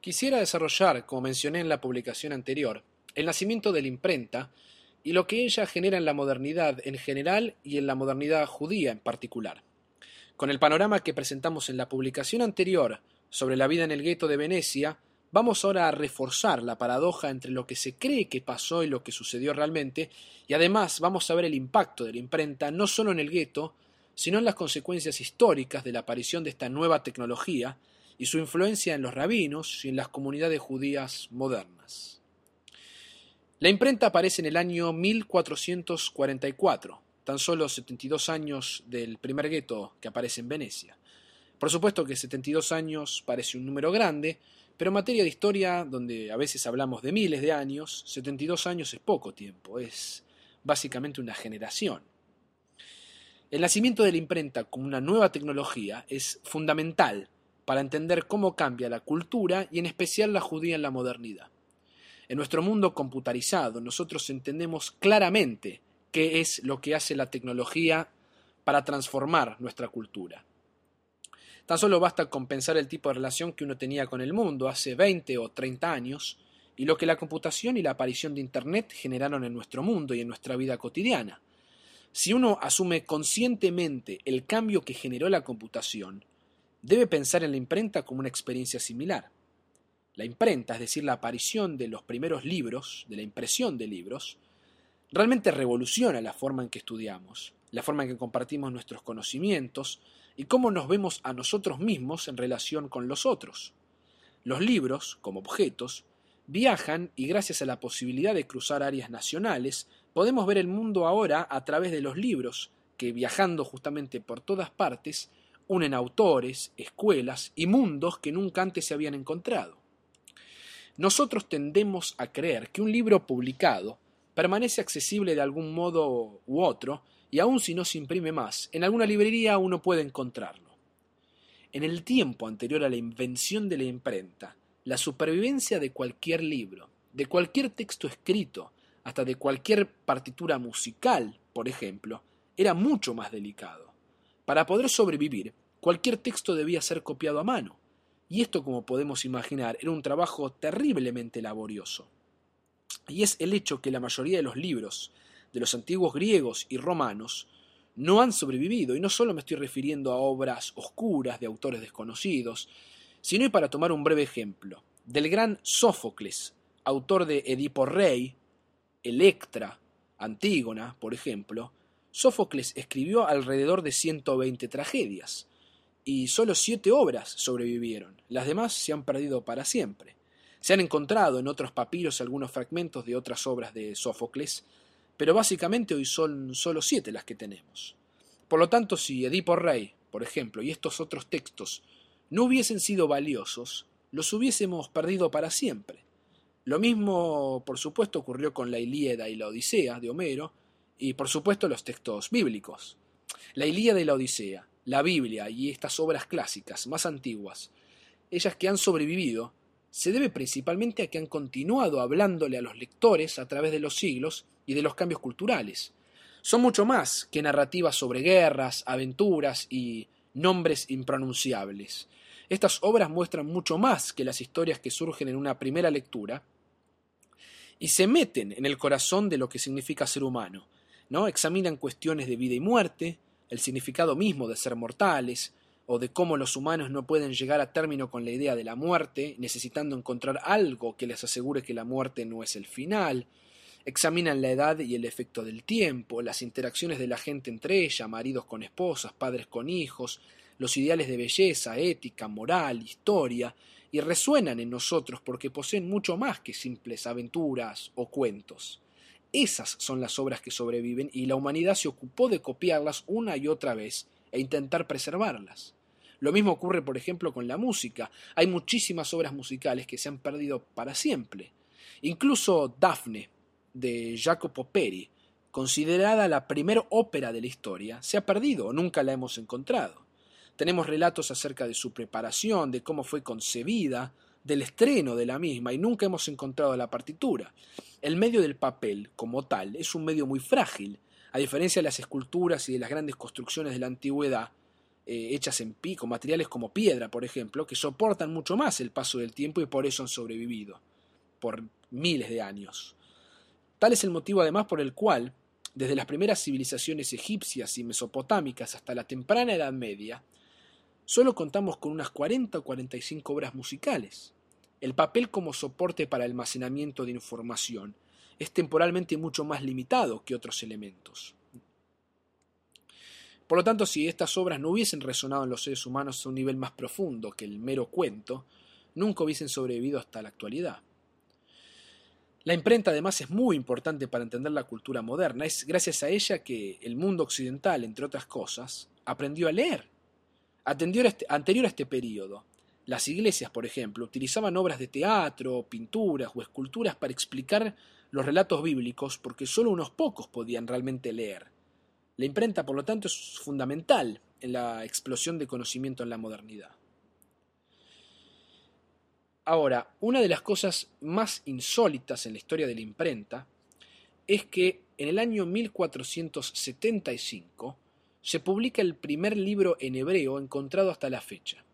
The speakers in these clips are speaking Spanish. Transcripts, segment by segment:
Quisiera desarrollar, como mencioné en la publicación anterior, el nacimiento de la imprenta y lo que ella genera en la modernidad en general y en la modernidad judía en particular. Con el panorama que presentamos en la publicación anterior sobre la vida en el gueto de Venecia, vamos ahora a reforzar la paradoja entre lo que se cree que pasó y lo que sucedió realmente, y además vamos a ver el impacto de la imprenta no solo en el gueto, sino en las consecuencias históricas de la aparición de esta nueva tecnología y su influencia en los rabinos y en las comunidades judías modernas. La imprenta aparece en el año 1444, tan solo 72 años del primer gueto que aparece en Venecia. Por supuesto que 72 años parece un número grande, pero en materia de historia, donde a veces hablamos de miles de años, 72 años es poco tiempo, es básicamente una generación. El nacimiento de la imprenta como una nueva tecnología es fundamental para entender cómo cambia la cultura y en especial la judía en la modernidad. En nuestro mundo computarizado nosotros entendemos claramente qué es lo que hace la tecnología para transformar nuestra cultura. Tan solo basta con pensar el tipo de relación que uno tenía con el mundo hace 20 o 30 años y lo que la computación y la aparición de Internet generaron en nuestro mundo y en nuestra vida cotidiana. Si uno asume conscientemente el cambio que generó la computación, debe pensar en la imprenta como una experiencia similar. La imprenta, es decir, la aparición de los primeros libros, de la impresión de libros, realmente revoluciona la forma en que estudiamos, la forma en que compartimos nuestros conocimientos, y cómo nos vemos a nosotros mismos en relación con los otros. Los libros, como objetos, viajan y gracias a la posibilidad de cruzar áreas nacionales, podemos ver el mundo ahora a través de los libros, que viajando justamente por todas partes, unen autores, escuelas y mundos que nunca antes se habían encontrado. Nosotros tendemos a creer que un libro publicado permanece accesible de algún modo u otro y aun si no se imprime más, en alguna librería uno puede encontrarlo. En el tiempo anterior a la invención de la imprenta, la supervivencia de cualquier libro, de cualquier texto escrito, hasta de cualquier partitura musical, por ejemplo, era mucho más delicado. Para poder sobrevivir, cualquier texto debía ser copiado a mano, y esto, como podemos imaginar, era un trabajo terriblemente laborioso. Y es el hecho que la mayoría de los libros de los antiguos griegos y romanos no han sobrevivido, y no solo me estoy refiriendo a obras oscuras de autores desconocidos, sino y para tomar un breve ejemplo, del gran Sófocles, autor de Edipo Rey, Electra, Antígona, por ejemplo, Sófocles escribió alrededor de 120 tragedias, y solo siete obras sobrevivieron, las demás se han perdido para siempre. Se han encontrado en otros papiros algunos fragmentos de otras obras de Sófocles, pero básicamente hoy son solo siete las que tenemos. Por lo tanto, si Edipo Rey, por ejemplo, y estos otros textos no hubiesen sido valiosos, los hubiésemos perdido para siempre. Lo mismo, por supuesto, ocurrió con la Ilíada y la Odisea de Homero, y por supuesto los textos bíblicos. La Ilíada y la Odisea, la Biblia y estas obras clásicas más antiguas, ellas que han sobrevivido, se debe principalmente a que han continuado hablándole a los lectores a través de los siglos y de los cambios culturales. Son mucho más que narrativas sobre guerras, aventuras y nombres impronunciables. Estas obras muestran mucho más que las historias que surgen en una primera lectura y se meten en el corazón de lo que significa ser humano, ¿no? Examinan cuestiones de vida y muerte, el significado mismo de ser mortales, o de cómo los humanos no pueden llegar a término con la idea de la muerte, necesitando encontrar algo que les asegure que la muerte no es el final, examinan la edad y el efecto del tiempo, las interacciones de la gente entre ella, maridos con esposas, padres con hijos, los ideales de belleza, ética, moral, historia, y resuenan en nosotros porque poseen mucho más que simples aventuras o cuentos. Esas son las obras que sobreviven y la humanidad se ocupó de copiarlas una y otra vez e intentar preservarlas. Lo mismo ocurre, por ejemplo, con la música. Hay muchísimas obras musicales que se han perdido para siempre. Incluso Daphne, de Jacopo Peri, considerada la primera ópera de la historia, se ha perdido o nunca la hemos encontrado. Tenemos relatos acerca de su preparación, de cómo fue concebida, del estreno de la misma y nunca hemos encontrado la partitura. El medio del papel, como tal, es un medio muy frágil. A diferencia de las esculturas y de las grandes construcciones de la antigüedad, eh, hechas en pico, materiales como piedra, por ejemplo, que soportan mucho más el paso del tiempo y por eso han sobrevivido, por miles de años. Tal es el motivo además por el cual, desde las primeras civilizaciones egipcias y mesopotámicas hasta la temprana Edad Media, solo contamos con unas 40 o 45 obras musicales. El papel como soporte para el almacenamiento de información es temporalmente mucho más limitado que otros elementos. Por lo tanto, si estas obras no hubiesen resonado en los seres humanos a un nivel más profundo que el mero cuento, nunca hubiesen sobrevivido hasta la actualidad. La imprenta además es muy importante para entender la cultura moderna. Es gracias a ella que el mundo occidental, entre otras cosas, aprendió a leer. Anterior a este, anterior a este periodo, las iglesias, por ejemplo, utilizaban obras de teatro, pinturas o esculturas para explicar los relatos bíblicos porque solo unos pocos podían realmente leer. La imprenta, por lo tanto, es fundamental en la explosión de conocimiento en la modernidad. Ahora, una de las cosas más insólitas en la historia de la imprenta es que en el año 1475 se publica el primer libro en hebreo encontrado hasta la fecha.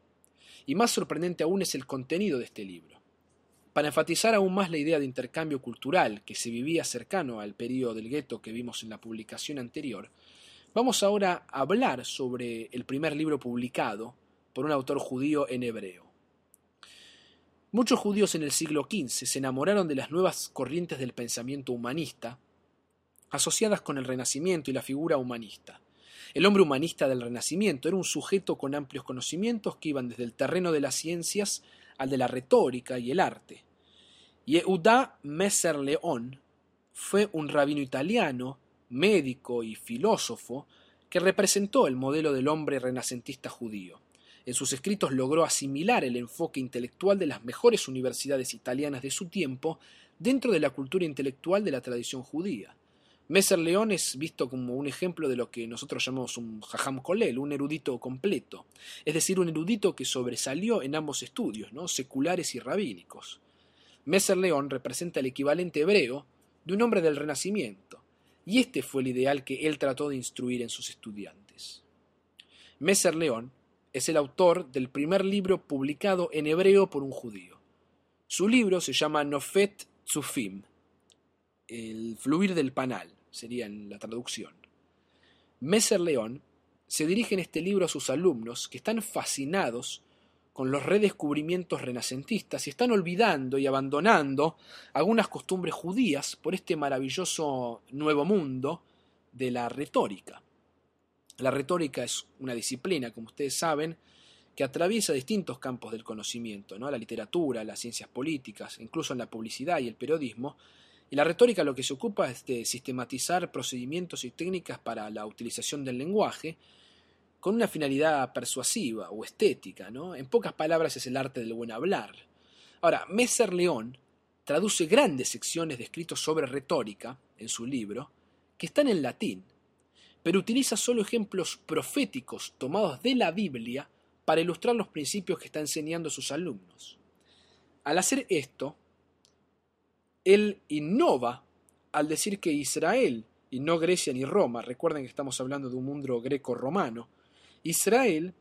Y más sorprendente aún es el contenido de este libro. Para enfatizar aún más la idea de intercambio cultural que se vivía cercano al periodo del gueto que vimos en la publicación anterior, vamos ahora a hablar sobre el primer libro publicado por un autor judío en hebreo. Muchos judíos en el siglo XV se enamoraron de las nuevas corrientes del pensamiento humanista, asociadas con el Renacimiento y la figura humanista. El hombre humanista del Renacimiento era un sujeto con amplios conocimientos que iban desde el terreno de las ciencias al de la retórica y el arte. Yehuda Messer León fue un rabino italiano, médico y filósofo que representó el modelo del hombre renacentista judío. En sus escritos logró asimilar el enfoque intelectual de las mejores universidades italianas de su tiempo dentro de la cultura intelectual de la tradición judía. Messer León es visto como un ejemplo de lo que nosotros llamamos un jajam kolel, un erudito completo, es decir, un erudito que sobresalió en ambos estudios, ¿no? seculares y rabínicos. Messer León representa el equivalente hebreo de un hombre del Renacimiento, y este fue el ideal que él trató de instruir en sus estudiantes. Messer León es el autor del primer libro publicado en hebreo por un judío. Su libro se llama Nofet Tzufim, el fluir del panal, sería en la traducción. Messer León se dirige en este libro a sus alumnos que están fascinados con los redescubrimientos renacentistas y están olvidando y abandonando algunas costumbres judías por este maravilloso nuevo mundo de la retórica. La retórica es una disciplina, como ustedes saben, que atraviesa distintos campos del conocimiento, ¿no? la literatura, las ciencias políticas, incluso en la publicidad y el periodismo, y la retórica lo que se ocupa es de sistematizar procedimientos y técnicas para la utilización del lenguaje con una finalidad persuasiva o estética. ¿no? En pocas palabras es el arte del buen hablar. Ahora, Messer León traduce grandes secciones de escritos sobre retórica en su libro que están en latín, pero utiliza solo ejemplos proféticos tomados de la Biblia para ilustrar los principios que está enseñando a sus alumnos. Al hacer esto, él innova al decir que Israel, y no Grecia ni Roma, recuerden que estamos hablando de un mundo greco-romano, Israel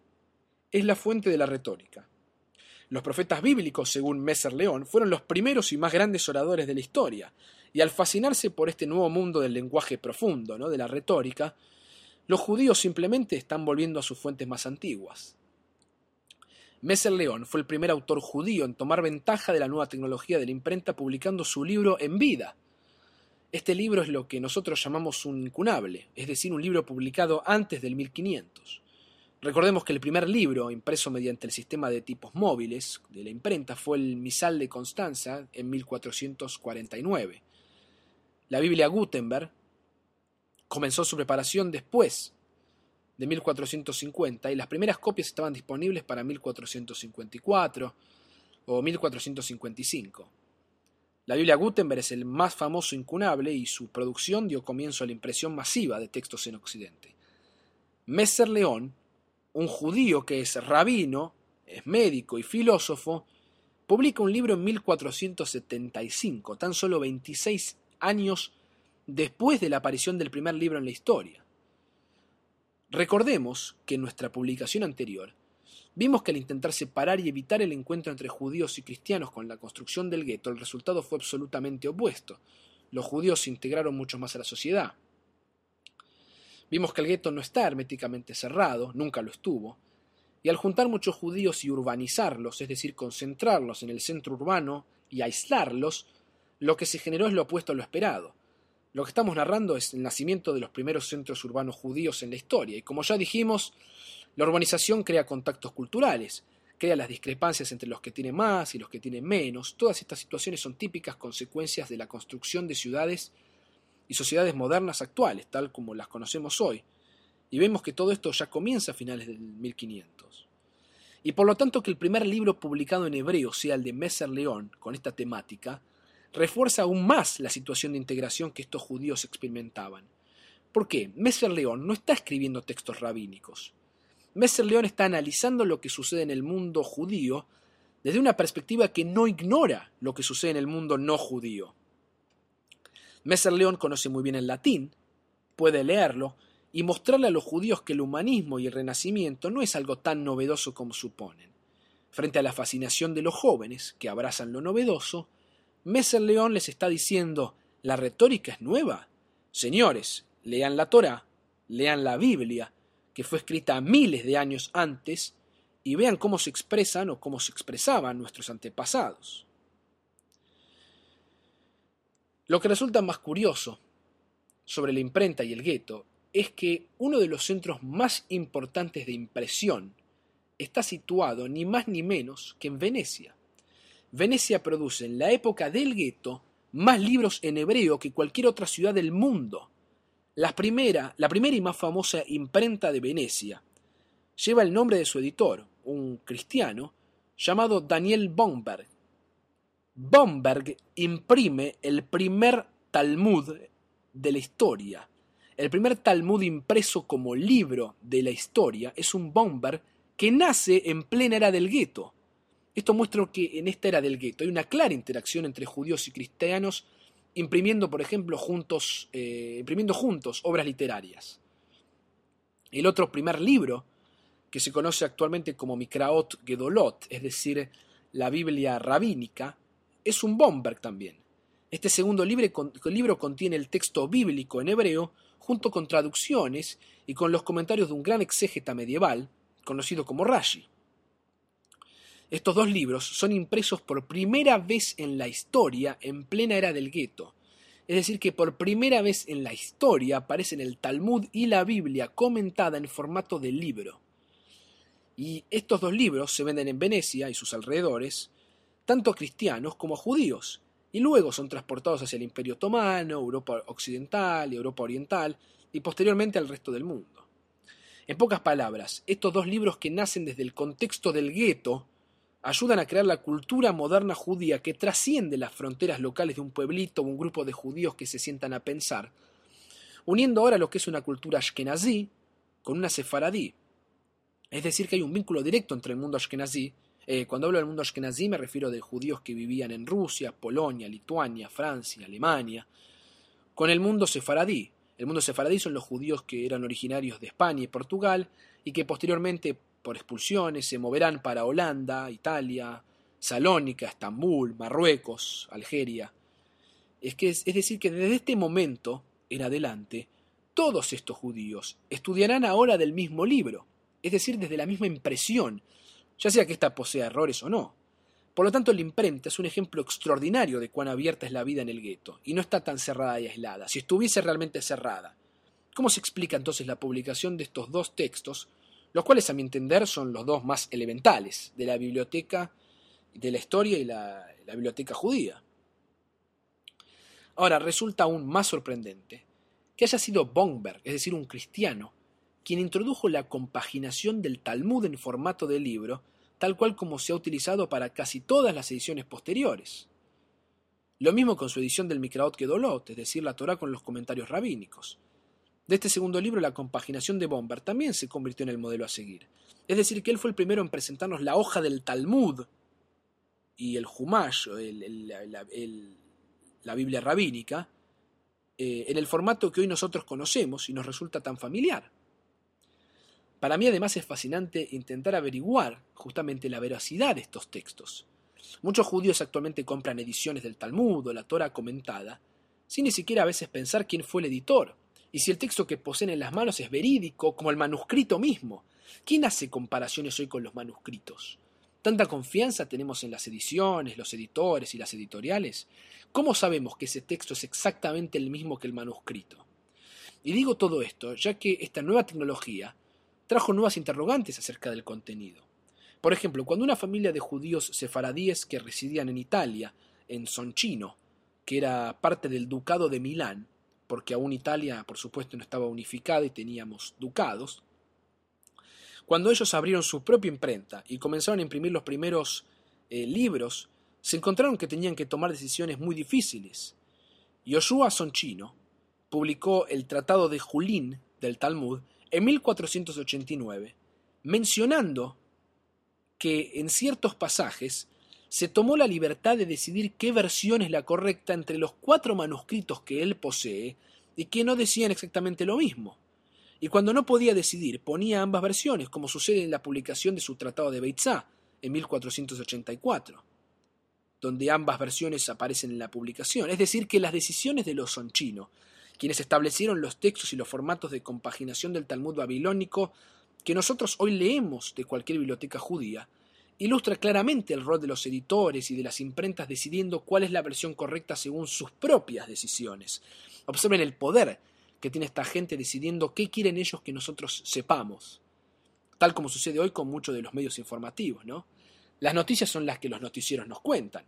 es la fuente de la retórica. Los profetas bíblicos, según Messer León, fueron los primeros y más grandes oradores de la historia, y al fascinarse por este nuevo mundo del lenguaje profundo, ¿no? de la retórica, los judíos simplemente están volviendo a sus fuentes más antiguas. Messer León fue el primer autor judío en tomar ventaja de la nueva tecnología de la imprenta publicando su libro en vida. Este libro es lo que nosotros llamamos un incunable, es decir, un libro publicado antes del 1500. Recordemos que el primer libro impreso mediante el sistema de tipos móviles de la imprenta fue el Misal de Constanza en 1449. La Biblia Gutenberg comenzó su preparación después de 1450 y las primeras copias estaban disponibles para 1454 o 1455. La Biblia Gutenberg es el más famoso incunable y su producción dio comienzo a la impresión masiva de textos en Occidente. Messer León, un judío que es rabino, es médico y filósofo, publica un libro en 1475, tan solo 26 años después de la aparición del primer libro en la historia. Recordemos que en nuestra publicación anterior vimos que al intentar separar y evitar el encuentro entre judíos y cristianos con la construcción del gueto, el resultado fue absolutamente opuesto. Los judíos se integraron mucho más a la sociedad. Vimos que el gueto no está herméticamente cerrado, nunca lo estuvo, y al juntar muchos judíos y urbanizarlos, es decir, concentrarlos en el centro urbano y aislarlos, lo que se generó es lo opuesto a lo esperado. Lo que estamos narrando es el nacimiento de los primeros centros urbanos judíos en la historia, y como ya dijimos, la urbanización crea contactos culturales, crea las discrepancias entre los que tienen más y los que tienen menos. Todas estas situaciones son típicas consecuencias de la construcción de ciudades y sociedades modernas actuales, tal como las conocemos hoy. Y vemos que todo esto ya comienza a finales del 1500. Y por lo tanto que el primer libro publicado en hebreo sea el de Messer León con esta temática, refuerza aún más la situación de integración que estos judíos experimentaban. ¿Por qué? Messer León no está escribiendo textos rabínicos. Messer León está analizando lo que sucede en el mundo judío desde una perspectiva que no ignora lo que sucede en el mundo no judío. Messer León conoce muy bien el latín, puede leerlo y mostrarle a los judíos que el humanismo y el renacimiento no es algo tan novedoso como suponen. Frente a la fascinación de los jóvenes, que abrazan lo novedoso, Messer León les está diciendo, ¿la retórica es nueva? Señores, lean la Torah, lean la Biblia, que fue escrita miles de años antes, y vean cómo se expresan o cómo se expresaban nuestros antepasados. Lo que resulta más curioso sobre la imprenta y el gueto es que uno de los centros más importantes de impresión está situado ni más ni menos que en Venecia. Venecia produce en la época del gueto más libros en hebreo que cualquier otra ciudad del mundo. La primera, la primera y más famosa imprenta de Venecia lleva el nombre de su editor, un cristiano, llamado Daniel Bomberg. Bomberg imprime el primer Talmud de la historia. El primer Talmud impreso como libro de la historia es un Bomberg que nace en plena era del gueto. Esto muestra que en esta era del gueto hay una clara interacción entre judíos y cristianos imprimiendo, por ejemplo, juntos, eh, imprimiendo juntos obras literarias. El otro primer libro, que se conoce actualmente como Mikraot Gedolot, es decir, la Biblia rabínica, es un Bomberg también. Este segundo libro contiene el texto bíblico en hebreo, junto con traducciones y con los comentarios de un gran exégeta medieval, conocido como Rashi. Estos dos libros son impresos por primera vez en la historia en plena era del gueto. Es decir, que por primera vez en la historia aparecen el Talmud y la Biblia comentada en formato de libro. Y estos dos libros se venden en Venecia y sus alrededores, tanto a cristianos como a judíos, y luego son transportados hacia el Imperio Otomano, Europa Occidental y Europa Oriental, y posteriormente al resto del mundo. En pocas palabras, estos dos libros que nacen desde el contexto del gueto ayudan a crear la cultura moderna judía que trasciende las fronteras locales de un pueblito o un grupo de judíos que se sientan a pensar, uniendo ahora lo que es una cultura ashkenazí con una sefaradí. Es decir, que hay un vínculo directo entre el mundo ashkenazí, eh, cuando hablo del mundo ashkenazí me refiero de judíos que vivían en Rusia, Polonia, Lituania, Francia, Alemania, con el mundo sefaradí. El mundo sefaradí son los judíos que eran originarios de España y Portugal y que posteriormente por expulsiones se moverán para Holanda, Italia, Salónica, Estambul, Marruecos, Algeria. Es, que, es decir, que desde este momento en adelante, todos estos judíos estudiarán ahora del mismo libro, es decir, desde la misma impresión, ya sea que ésta posea errores o no. Por lo tanto, la imprenta es un ejemplo extraordinario de cuán abierta es la vida en el gueto, y no está tan cerrada y aislada. Si estuviese realmente cerrada, ¿cómo se explica entonces la publicación de estos dos textos los cuales a mi entender son los dos más elementales de la biblioteca de la historia y la, biblioteca judía. Ahora, resulta aún más sorprendente que haya sido Bomberg, es decir, un cristiano, quien introdujo la compaginación del Talmud en formato de libro, tal cual como se ha utilizado para casi todas las ediciones posteriores. Lo mismo con su edición del Mikraot Kedolot, es decir, la Torah con los comentarios rabínicos. De este segundo libro, la compaginación de Bomber también se convirtió en el modelo a seguir. Es decir, que él fue el primero en presentarnos la hoja del Talmud y el Humash, la, Biblia rabínica, eh, en el formato que hoy nosotros conocemos y nos resulta tan familiar. Para mí además es fascinante intentar averiguar justamente la veracidad de estos textos. Muchos judíos actualmente compran ediciones del Talmud o la Torah comentada, sin ni siquiera a veces pensar quién fue el editor, y si el texto que poseen en las manos es verídico, como el manuscrito mismo. ¿Quién hace comparaciones hoy con los manuscritos? ¿Tanta confianza tenemos en las ediciones, los editores y las editoriales? ¿Cómo sabemos que ese texto es exactamente el mismo que el manuscrito? Y digo todo esto ya que esta nueva tecnología trajo nuevas interrogantes acerca del contenido. Por ejemplo, cuando una familia de judíos sefaradíes que residían en Italia, en Soncino, que era parte del ducado de Milán, porque aún Italia, por supuesto, no estaba unificada y teníamos ducados, cuando ellos abrieron su propia imprenta y comenzaron a imprimir los primeros eh, libros, se encontraron que tenían que tomar decisiones muy difíciles. Yoshua Sonchino publicó el Tratado de Julín del Talmud en 1489, mencionando que en ciertos pasajes se tomó la libertad de decidir qué versión es la correcta entre los cuatro manuscritos que él posee y que no decían exactamente lo mismo y cuando no podía decidir ponía ambas versiones, como sucede en la publicación de su Tratado de Beitzá en 1484, donde ambas versiones aparecen en la publicación. Es decir, que las decisiones de los sonchinos, quienes establecieron los textos y los formatos de compaginación del Talmud babilónico que nosotros hoy leemos de cualquier biblioteca judía, ilustra claramente el rol de los editores y de las imprentas decidiendo cuál es la versión correcta según sus propias decisiones. Observen el poder que tiene esta gente decidiendo qué quieren ellos que nosotros sepamos, tal como sucede hoy con muchos de los medios informativos, ¿no? Las noticias son las que los noticieros nos cuentan.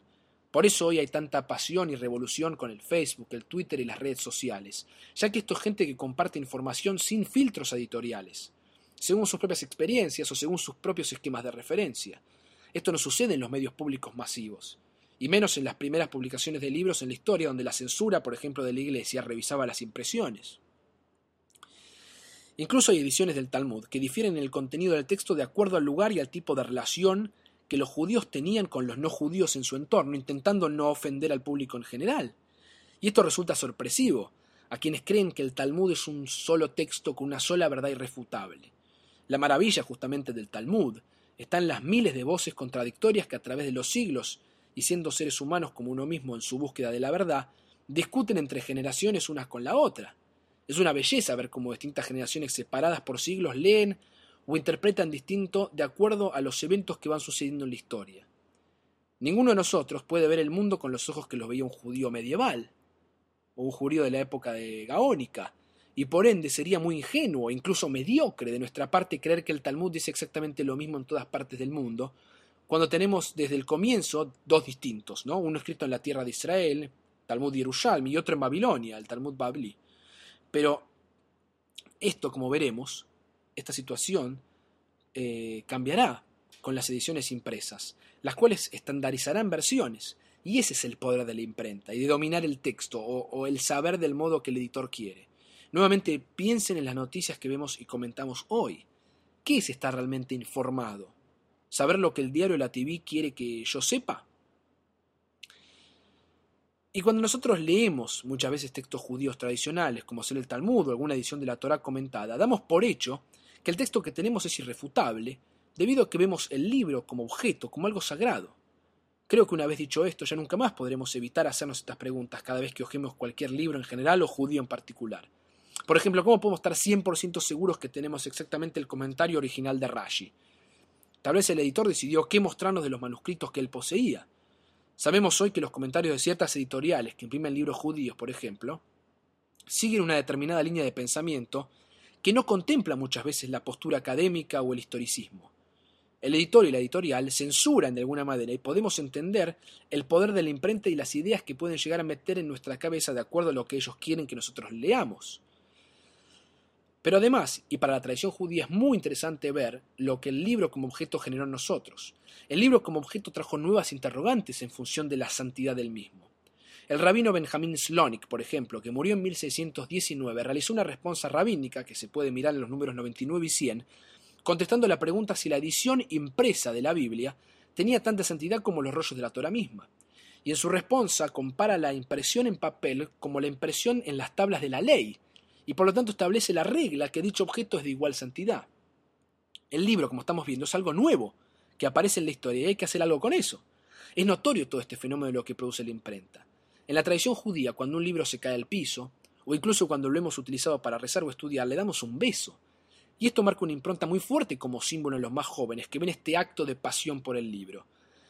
Por eso hoy hay tanta pasión y revolución con el Facebook, el Twitter y las redes sociales, ya que esto es gente que comparte información sin filtros editoriales, según sus propias experiencias o según sus propios esquemas de referencia. Esto no sucede en los medios públicos masivos y menos en las primeras publicaciones de libros en la historia donde la censura, por ejemplo, de la Iglesia revisaba las impresiones. Incluso hay ediciones del Talmud que difieren en el contenido del texto de acuerdo al lugar y al tipo de relación que los judíos tenían con los no judíos en su entorno, intentando no ofender al público en general. Y esto resulta sorpresivo a quienes creen que el Talmud es un solo texto con una sola verdad irrefutable. La maravilla justamente del Talmud está en las miles de voces contradictorias que a través de los siglos, y siendo seres humanos como uno mismo en su búsqueda de la verdad, discuten entre generaciones unas con la otra. Es una belleza ver cómo distintas generaciones separadas por siglos leen o interpretan distinto de acuerdo a los eventos que van sucediendo en la historia. Ninguno de nosotros puede ver el mundo con los ojos que lo veía un judío medieval o un judío de la época de Gaónica, y por ende sería muy ingenuo, incluso mediocre de nuestra parte creer que el Talmud dice exactamente lo mismo en todas partes del mundo, cuando tenemos desde el comienzo dos distintos, ¿no? uno escrito en la tierra de Israel, Talmud Yerushalmi, y otro en Babilonia, el Talmud Babli. Pero esto, como veremos, esta situación eh, cambiará con las ediciones impresas, las cuales estandarizarán versiones, y ese es el poder de la imprenta, y de dominar el texto o, o el saber del modo que el editor quiere. Nuevamente piensen en las noticias que vemos y comentamos hoy. ¿Qué es estar realmente informado? ¿Saber lo que el diario o la TV quiere que yo sepa? Y cuando nosotros leemos muchas veces textos judíos tradicionales, como ser el Talmud o alguna edición de la Torah comentada, damos por hecho que el texto que tenemos es irrefutable, debido a que vemos el libro como objeto, como algo sagrado. Creo que una vez dicho esto, ya nunca más podremos evitar hacernos estas preguntas cada vez que ojemos cualquier libro en general o judío en particular. Por ejemplo, ¿cómo podemos estar 100% seguros que tenemos exactamente el comentario original de Rashi? Tal vez el editor decidió qué mostrarnos de los manuscritos que él poseía. Sabemos hoy que los comentarios de ciertas editoriales que imprimen libros judíos, por ejemplo, siguen una determinada línea de pensamiento que no contempla muchas veces la postura académica o el historicismo. El editor y la editorial censuran de alguna manera y podemos entender el poder de la imprenta y las ideas que pueden llegar a meter en nuestra cabeza de acuerdo a lo que ellos quieren que nosotros leamos. Pero además, y para la tradición judía es muy interesante ver lo que el libro como objeto generó en nosotros. El libro como objeto trajo nuevas interrogantes en función de la santidad del mismo. El rabino Benjamín Slonik, por ejemplo, que murió en 1619, realizó una respuesta rabínica que se puede mirar en los números 99 y 100, contestando la pregunta si la edición impresa de la Biblia tenía tanta santidad como los rollos de la Torah misma. Y en su respuesta compara la impresión en papel como la impresión en las tablas de la ley, y por lo tanto establece la regla que dicho objeto es de igual santidad. El libro, como estamos viendo, es algo nuevo que aparece en la historia y hay que hacer algo con eso. Es notorio todo este fenómeno de lo que produce la imprenta. En la tradición judía, cuando un libro se cae al piso, o incluso cuando lo hemos utilizado para rezar o estudiar, le damos un beso. Y esto marca una impronta muy fuerte como símbolo en los más jóvenes, que ven este acto de pasión por el libro.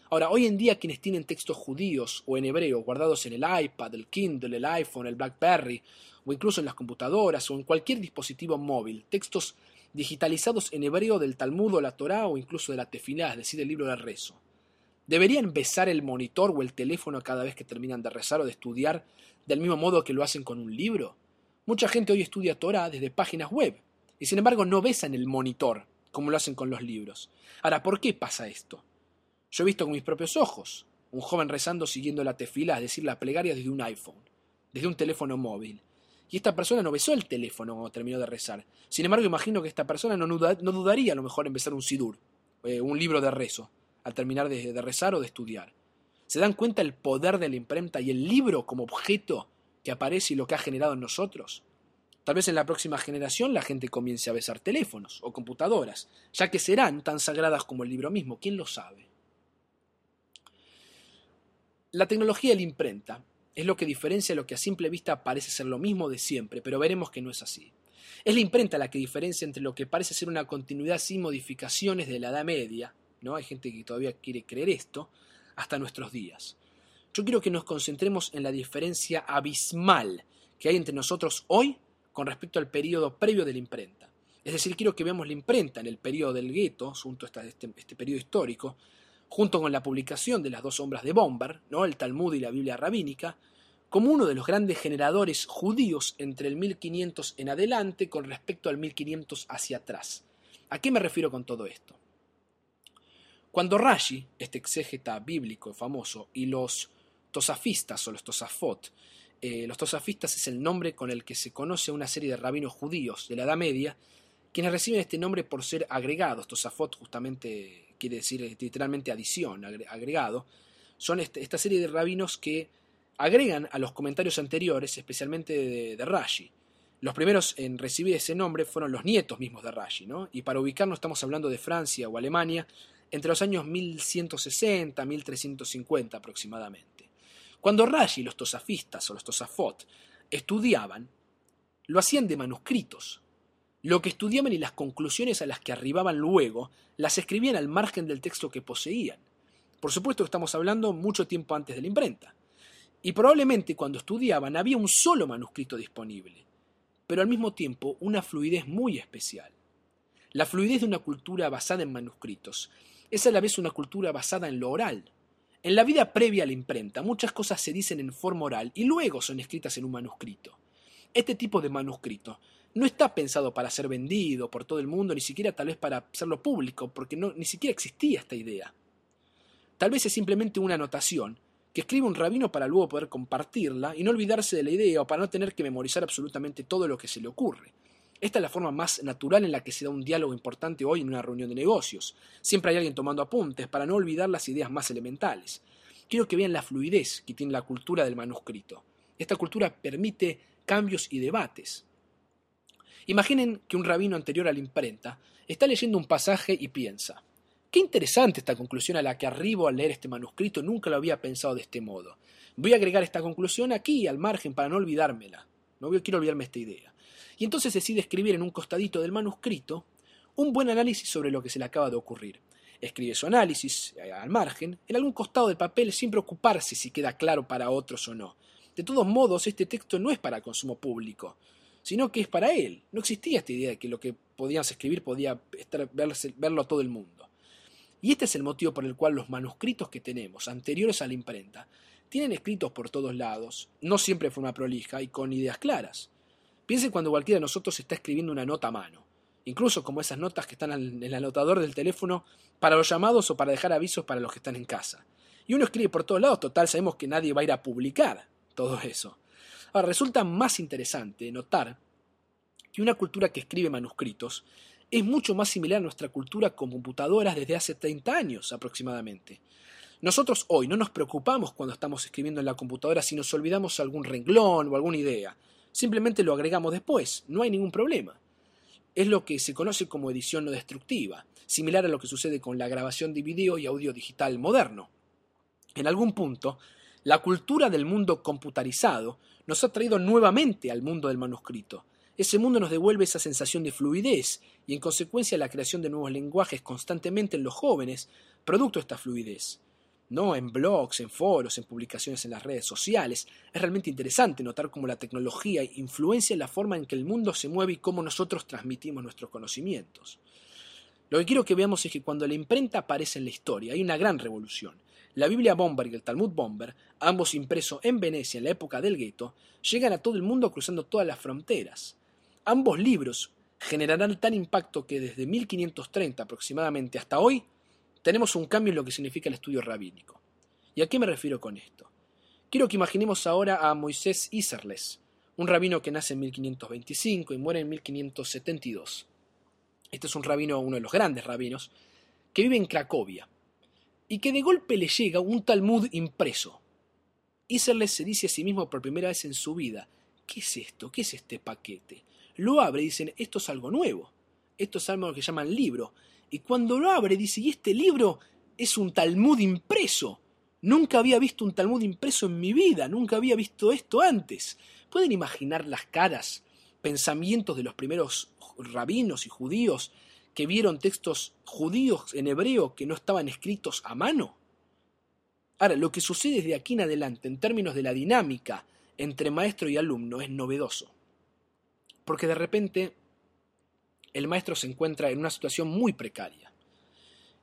Ahora, hoy en día quienes tienen textos judíos o en hebreo guardados en el iPad, el Kindle, el iPhone, el BlackBerry, o incluso en las computadoras o en cualquier dispositivo móvil, textos digitalizados en hebreo del Talmud o la Torá o incluso de la Tefilá, es decir, el libro del rezo. ¿Deberían besar el monitor o el teléfono cada vez que terminan de rezar o de estudiar del mismo modo que lo hacen con un libro? Mucha gente hoy estudia Torah desde páginas web y sin embargo no besan el monitor como lo hacen con los libros. Ahora, ¿por qué pasa esto? Yo he visto con mis propios ojos un joven rezando siguiendo la tefila, es decir, la plegaria desde un iPhone, desde un teléfono móvil. Y esta persona no besó el teléfono cuando terminó de rezar. Sin embargo, imagino que esta persona no, dudaría a lo mejor en besar un sidur, eh, un libro de rezo, al terminar de, de rezar o de estudiar. ¿Se dan cuenta el poder de la imprenta y el libro como objeto que aparece y lo que ha generado en nosotros? Tal vez en la próxima generación la gente comience a besar teléfonos o computadoras, ya que serán tan sagradas como el libro mismo, ¿quién lo sabe? La tecnología de la imprenta es lo que diferencia lo que a simple vista parece ser lo mismo de siempre, pero veremos que no es así. Es la imprenta la que diferencia entre lo que parece ser una continuidad sin modificaciones de la Edad Media, ¿no? Hay gente que todavía quiere creer esto, hasta nuestros días. Yo quiero que nos concentremos en la diferencia abismal que hay entre nosotros hoy con respecto al periodo previo de la imprenta. Es decir, quiero que veamos la imprenta en el periodo del gueto, junto a este, este periodo histórico, junto con la publicación de las dos sombras de Bomber, ¿no? el Talmud y la Biblia rabínica, como uno de los grandes generadores judíos entre el 1500 en adelante con respecto al 1500 hacia atrás. ¿A qué me refiero con todo esto? Cuando Rashi, este exégeta bíblico famoso, y los tosafistas o los tosafot, eh, los tosafistas es el nombre con el que se conoce una serie de rabinos judíos de la Edad Media, quienes reciben este nombre por ser agregados, tosafot justamente quiere decir eh, literalmente adición, agregado, son este, esta serie de rabinos que agregan a los comentarios anteriores, especialmente de, Rashi. Los primeros en recibir ese nombre fueron los nietos mismos de Rashi, ¿no? Y para ubicarnos estamos hablando de Francia o Alemania entre los años 1160 1350 aproximadamente. Cuando Rashi, los tosafistas o los tosafot estudiaban, lo hacían de manuscritos, lo que estudiaban y las conclusiones a las que arribaban luego las escribían al margen del texto que poseían. Por supuesto que estamos hablando mucho tiempo antes de la imprenta. Y probablemente cuando estudiaban había un solo manuscrito disponible, pero al mismo tiempo una fluidez muy especial. La fluidez de una cultura basada en manuscritos es a la vez una cultura basada en lo oral. En la vida previa a la imprenta muchas cosas se dicen en forma oral y luego son escritas en un manuscrito. Este tipo de manuscrito no está pensado para ser vendido por todo el mundo, ni siquiera tal vez para hacerlo público, porque no, ni siquiera existía esta idea. Tal vez es simplemente una anotación que escribe un rabino para luego poder compartirla y no olvidarse de la idea o para no tener que memorizar absolutamente todo lo que se le ocurre. Esta es la forma más natural en la que se da un diálogo importante hoy en una reunión de negocios. Siempre hay alguien tomando apuntes para no olvidar las ideas más elementales. Quiero que vean la fluidez que tiene la cultura del manuscrito. Esta cultura permite cambios y debates. Imaginen que un rabino anterior a la imprenta está leyendo un pasaje y piensa, qué interesante esta conclusión a la que arribo al leer este manuscrito, nunca lo había pensado de este modo. Voy a agregar esta conclusión aquí, al margen, para no olvidármela. No quiero olvidarme esta idea. Y entonces decide escribir en un costadito del manuscrito un buen análisis sobre lo que se le acaba de ocurrir. Escribe su análisis eh, al margen, en algún costado del papel, sin preocuparse si queda claro para otros o no. De todos modos, este texto no es para consumo público sino que es para él. No existía esta idea de que lo que podías escribir podía estar, verlo a todo el mundo. Y este es el motivo por el cual los manuscritos que tenemos, anteriores a la imprenta, tienen escritos por todos lados, no siempre de forma prolija y con ideas claras. Piensen cuando cualquiera de nosotros está escribiendo una nota a mano, incluso como esas notas que están en el anotador del teléfono para los llamados o para dejar avisos para los que están en casa. Y uno escribe por todos lados, total, sabemos que nadie va a ir a publicar todo eso. Ahora, resulta más interesante notar que una cultura que escribe manuscritos es mucho más similar a nuestra cultura con computadoras desde hace 30 años aproximadamente. Nosotros hoy no nos preocupamos cuando estamos escribiendo en la computadora si nos olvidamos algún renglón o alguna idea. Simplemente lo agregamos después, no hay ningún problema. es lo que se conoce como edición no destructiva, similar a lo que sucede con la grabación de video y audio digital moderno. En algún punto, la cultura del mundo computarizado nos ha traído nuevamente al mundo del manuscrito. Ese mundo nos devuelve esa sensación de fluidez y en consecuencia la creación de nuevos lenguajes constantemente en los jóvenes, producto de esta fluidez. ¿no? en blogs, en foros, en publicaciones en las redes sociales. Es realmente interesante notar cómo la tecnología influencia la forma en que el mundo se mueve y cómo nosotros transmitimos nuestros conocimientos. Lo que quiero que veamos es que cuando la imprenta aparece en la historia hay una gran revolución. La Biblia Bomber y el Talmud Bomber, ambos impresos en Venecia en la época del gueto, llegan a todo el mundo cruzando todas las fronteras. Ambos libros generarán tal impacto que desde 1530 aproximadamente hasta hoy tenemos un cambio en lo que significa el estudio rabínico. ¿Y a qué me refiero con esto? Quiero que imaginemos ahora a Moisés Iserles, un rabino que nace en 1525 y muere en 1572. Este es un rabino, uno de los grandes rabinos, que vive en Cracovia, y que de golpe le llega un Talmud impreso. Iserles se dice a sí mismo por primera vez en su vida, ¿qué es esto? ¿Qué es este paquete? Lo abre y dicen, esto es algo nuevo, esto es algo que llaman libro. Y cuando lo abre dice, y este libro es un Talmud impreso. Nunca había visto un Talmud impreso en mi vida, nunca había visto esto antes. ¿Pueden imaginar las caras, pensamientos de los primeros rabinos y judíos que vieron textos judíos en hebreo que no estaban escritos a mano? Ahora, lo que sucede desde aquí en adelante en términos de la dinámica entre maestro y alumno es novedoso. Porque de repente el maestro se encuentra en una situación muy precaria.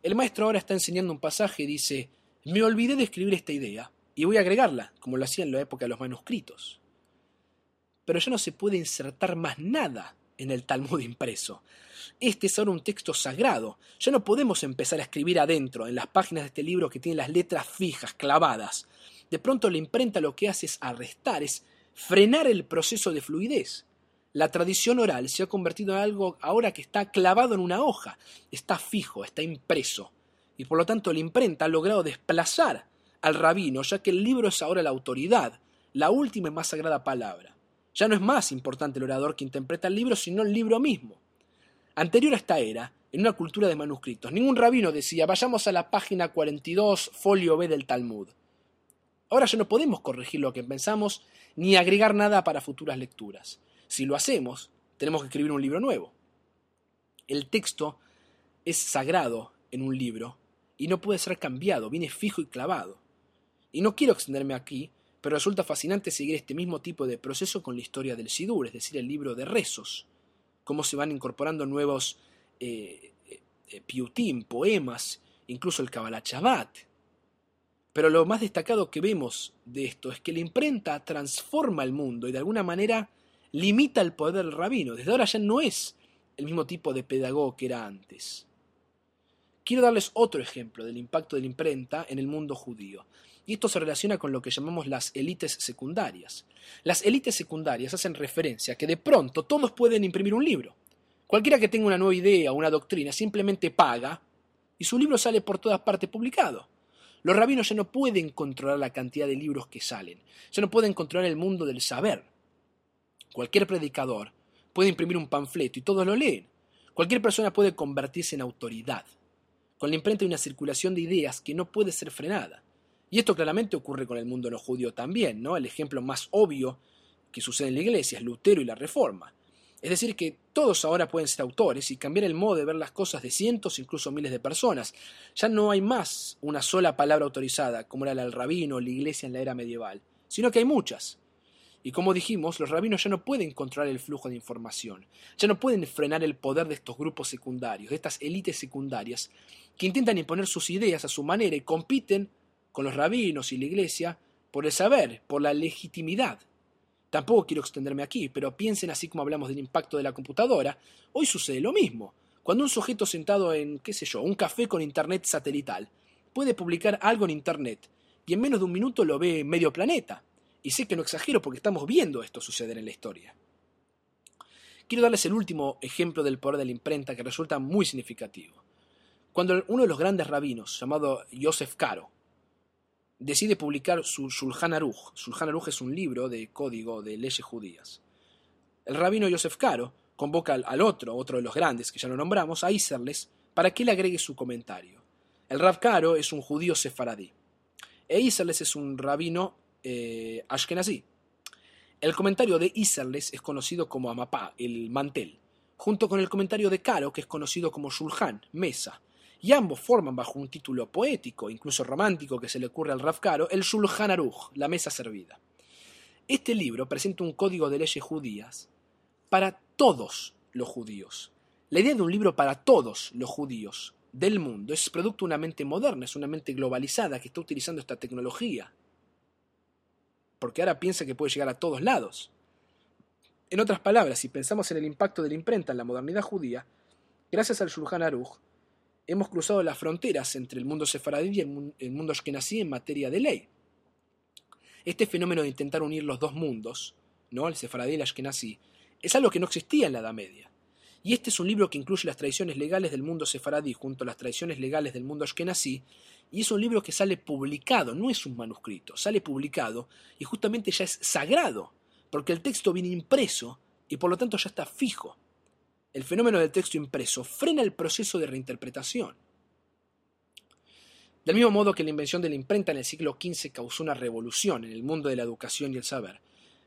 El maestro ahora está enseñando un pasaje y dice, me olvidé de escribir esta idea y voy a agregarla, como lo hacía en la época de los manuscritos. Pero ya no se puede insertar más nada en el Talmud impreso. Este es ahora un texto sagrado. Ya no podemos empezar a escribir adentro, en las páginas de este libro que tiene las letras fijas, clavadas. De pronto la imprenta lo que hace es arrestar, es frenar el proceso de fluidez. La tradición oral se ha convertido en algo ahora que está clavado en una hoja, está fijo, está impreso. Y por lo tanto la imprenta ha logrado desplazar al rabino, ya que el libro es ahora la autoridad, la última y más sagrada palabra. Ya no es más importante el orador que interpreta el libro, sino el libro mismo. Anterior a esta era, en una cultura de manuscritos, ningún rabino decía vayamos a la página 42, folio B del Talmud. Ahora ya no podemos corregir lo que pensamos ni agregar nada para futuras lecturas. Si lo hacemos, tenemos que escribir un libro nuevo. El texto es sagrado en un libro y no puede ser cambiado, viene fijo y clavado. Y no quiero extenderme aquí, pero resulta fascinante seguir este mismo tipo de proceso con la historia del Sidur, es decir, el libro de rezos, cómo se van incorporando nuevos eh, eh, piutim, poemas, incluso el Kabbalah Shabbat. Pero lo más destacado que vemos de esto es que la imprenta transforma el mundo y de alguna manera limita el poder del rabino. Desde ahora ya no es el mismo tipo de pedagogo que era antes. Quiero darles otro ejemplo del impacto de la imprenta en el mundo judío. Y esto se relaciona con lo que llamamos las élites secundarias. Las élites secundarias hacen referencia a que de pronto todos pueden imprimir un libro. Cualquiera que tenga una nueva idea o una doctrina simplemente paga y su libro sale por todas partes publicado. Los rabinos ya no pueden controlar la cantidad de libros que salen, ya no pueden controlar el mundo del saber. Cualquier predicador puede imprimir un panfleto y todos lo leen. Cualquier persona puede convertirse en autoridad. Con la imprenta hay una circulación de ideas que no puede ser frenada. Y esto claramente ocurre con el mundo no judío también, ¿no? El ejemplo más obvio que sucede en la iglesia es Lutero y la Reforma. Es decir, que todos ahora pueden ser autores y cambiar el modo de ver las cosas de cientos, incluso miles de personas. Ya no hay más una sola palabra autorizada, como era la del rabino o la iglesia en la era medieval, sino que hay muchas. Y como dijimos, los rabinos ya no pueden controlar el flujo de información, ya no pueden frenar el poder de estos grupos secundarios, de estas élites secundarias, que intentan imponer sus ideas a su manera y compiten con los rabinos y la iglesia por el saber, por la legitimidad. Tampoco quiero extenderme aquí, pero piensen así como hablamos del impacto de la computadora, hoy sucede lo mismo. Cuando un sujeto sentado en, qué sé yo, un café con internet satelital puede publicar algo en internet y en menos de un minuto lo ve medio planeta. Y sé que no exagero porque estamos viendo esto suceder en la historia. Quiero darles el último ejemplo del poder de la imprenta que resulta muy significativo. Cuando uno de los grandes rabinos, llamado Joseph Caro, decide publicar su Shulchan Aruch, Shulchan Aruch es un libro de código de leyes judías. El rabino Joseph Caro convoca al, otro, otro de los grandes que ya lo nombramos, a Iserles, para que le agregue su comentario. El Rav Karo es un judío sefaradí, e Iserles es un rabino eh, ashkenazí. El comentario de Iserles es conocido como Amapá, el mantel, junto con el comentario de Caro, que es conocido como Shulhan, mesa, y ambos forman bajo un título poético, incluso romántico que se le ocurre al Rav Karo, el Shulhan Aruch, la mesa servida. Este libro presenta un código de leyes judías para todos los judíos. La idea de un libro para todos los judíos del mundo es producto de una mente moderna, es una mente globalizada que está utilizando esta tecnología. Porque ahora piensa que puede llegar a todos lados. En otras palabras, si pensamos en el impacto de la imprenta en la modernidad judía, gracias al Shulchan Aruch, hemos cruzado las fronteras entre el mundo sefaradí y el mundo ashkenazí en materia de ley. Este fenómeno de intentar unir los dos mundos, ¿no? el sefaradí y el ashkenazí, es algo que no existía en la Edad Media. Y este es un libro que incluye las tradiciones legales del mundo sefaradí junto a las tradiciones legales del mundo ashkenazí, y es un libro que sale publicado, no es un manuscrito, sale publicado y justamente ya es sagrado, porque el texto viene impreso y por lo tanto ya está fijo el fenómeno del texto impreso frena el proceso de reinterpretación. Del mismo modo que la invención de la imprenta en el siglo XV causó una revolución en el mundo de la educación y el saber,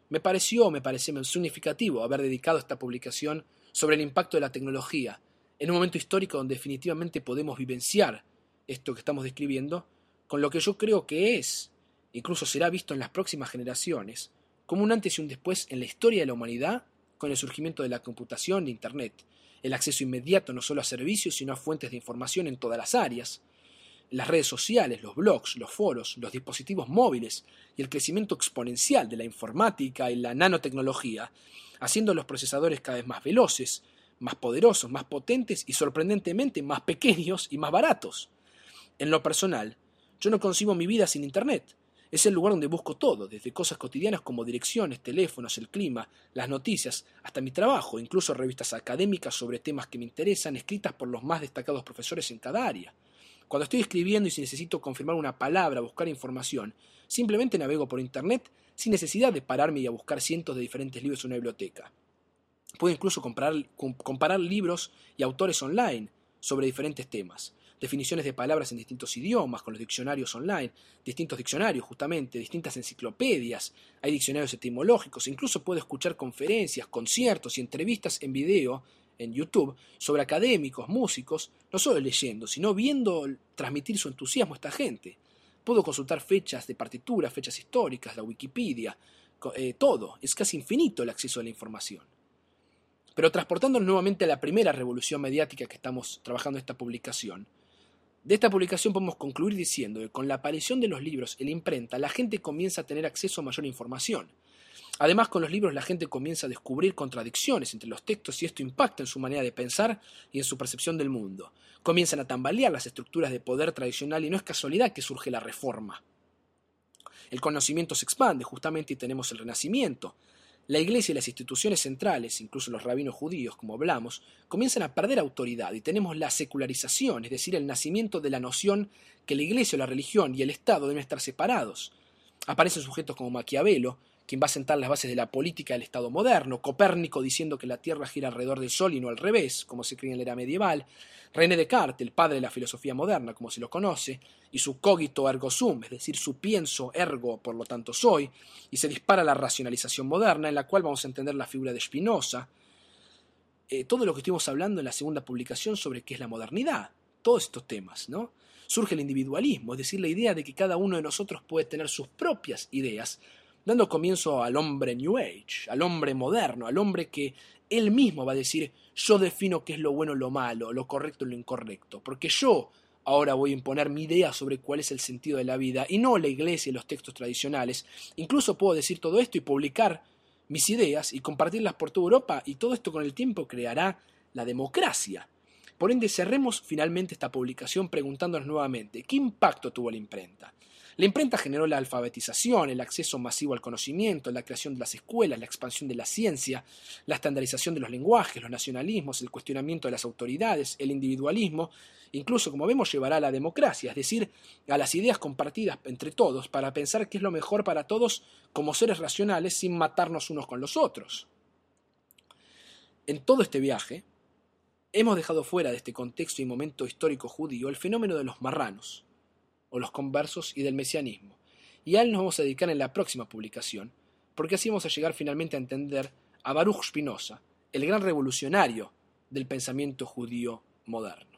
me pareció, me parece significativo haber dedicado esta publicación sobre el impacto de la tecnología, en un momento histórico donde definitivamente podemos vivenciar esto que estamos describiendo, con lo que yo creo que es, incluso será visto en las próximas generaciones, como un antes y un después en la historia de la humanidad con el surgimiento de la computación e Internet, el acceso inmediato no solo a servicios, sino a fuentes de información en todas las áreas, las redes sociales, los blogs, los foros, los dispositivos móviles y el crecimiento exponencial de la informática y la nanotecnología, haciendo los procesadores cada vez más veloces, más poderosos, más potentes y sorprendentemente más pequeños y más baratos. En lo personal, yo no concibo mi vida sin Internet, es el lugar donde busco todo, desde cosas cotidianas como direcciones, teléfonos, el clima, las noticias, hasta mi trabajo, incluso revistas académicas sobre temas que me interesan, escritas por los más destacados profesores en cada área. Cuando estoy escribiendo y si necesito confirmar una palabra, buscar información, simplemente navego por Internet sin necesidad de pararme y buscar cientos de diferentes libros en una biblioteca. Puedo incluso comparar libros y autores online sobre diferentes temas definiciones de palabras en distintos idiomas, con los diccionarios online, distintos diccionarios justamente, distintas enciclopedias, hay diccionarios etimológicos, incluso puedo escuchar conferencias, conciertos y entrevistas en video en YouTube sobre académicos, músicos, no solo leyendo, sino viendo transmitir su entusiasmo a esta gente. Puedo consultar fechas de partitura, fechas históricas, la Wikipedia, eh, todo. Es casi infinito el acceso a la información. Pero transportándonos nuevamente a la primera revolución mediática que estamos trabajando en esta publicación, de esta publicación podemos concluir diciendo que con la aparición de los libros en la imprenta, la gente comienza a tener acceso a mayor información. Además, con los libros la gente comienza a descubrir contradicciones entre los textos y esto impacta en su manera de pensar y en su percepción del mundo. Comienzan a tambalear las estructuras de poder tradicional y no es casualidad que surge la reforma. El conocimiento se expande justamente y tenemos el renacimiento, la Iglesia y las instituciones centrales, incluso los rabinos judíos, como hablamos, comienzan a perder autoridad y tenemos la secularización, es decir, el nacimiento de la noción que la Iglesia, la religión y el Estado deben estar separados. Aparecen sujetos como Maquiavelo, quien va a sentar las bases de la política del Estado moderno, Copérnico diciendo que la Tierra gira alrededor del Sol y no al revés, como se creía en la era medieval, René Descartes, el padre de la filosofía moderna, como se lo conoce, y su cogito ergo sum, es decir, su pienso ergo, por lo tanto soy, y se dispara la racionalización moderna, en la cual vamos a entender la figura de Spinoza, eh, todo lo que estuvimos hablando en la segunda publicación sobre qué es la modernidad, todos estos temas, ¿no? Surge el individualismo, es decir, la idea de que cada uno de nosotros puede tener sus propias ideas, dando comienzo al hombre New Age, al hombre moderno, al hombre que él mismo va a decir, yo defino qué es lo bueno lo malo, lo correcto lo incorrecto, porque yo ahora voy a imponer mi idea sobre cuál es el sentido de la vida y no la iglesia y los textos tradicionales. Incluso puedo decir todo esto y publicar mis ideas y compartirlas por toda Europa y todo esto con el tiempo creará la democracia. Por ende, cerremos finalmente esta publicación preguntándonos nuevamente, ¿qué impacto tuvo la imprenta? La imprenta generó la alfabetización, el acceso masivo al conocimiento, la creación de las escuelas, la expansión de la ciencia, la estandarización de los lenguajes, los nacionalismos, el cuestionamiento de las autoridades, el individualismo, incluso como vemos llevará a la democracia, es decir, a las ideas compartidas entre todos para pensar qué es lo mejor para todos como seres racionales sin matarnos unos con los otros. En todo este viaje, hemos dejado fuera de este contexto y momento histórico judío el fenómeno de los marranos, o los conversos y del mesianismo, y a él nos vamos a dedicar en la próxima publicación, porque así vamos a llegar finalmente a entender a Baruch Spinoza, el gran revolucionario del pensamiento judío moderno.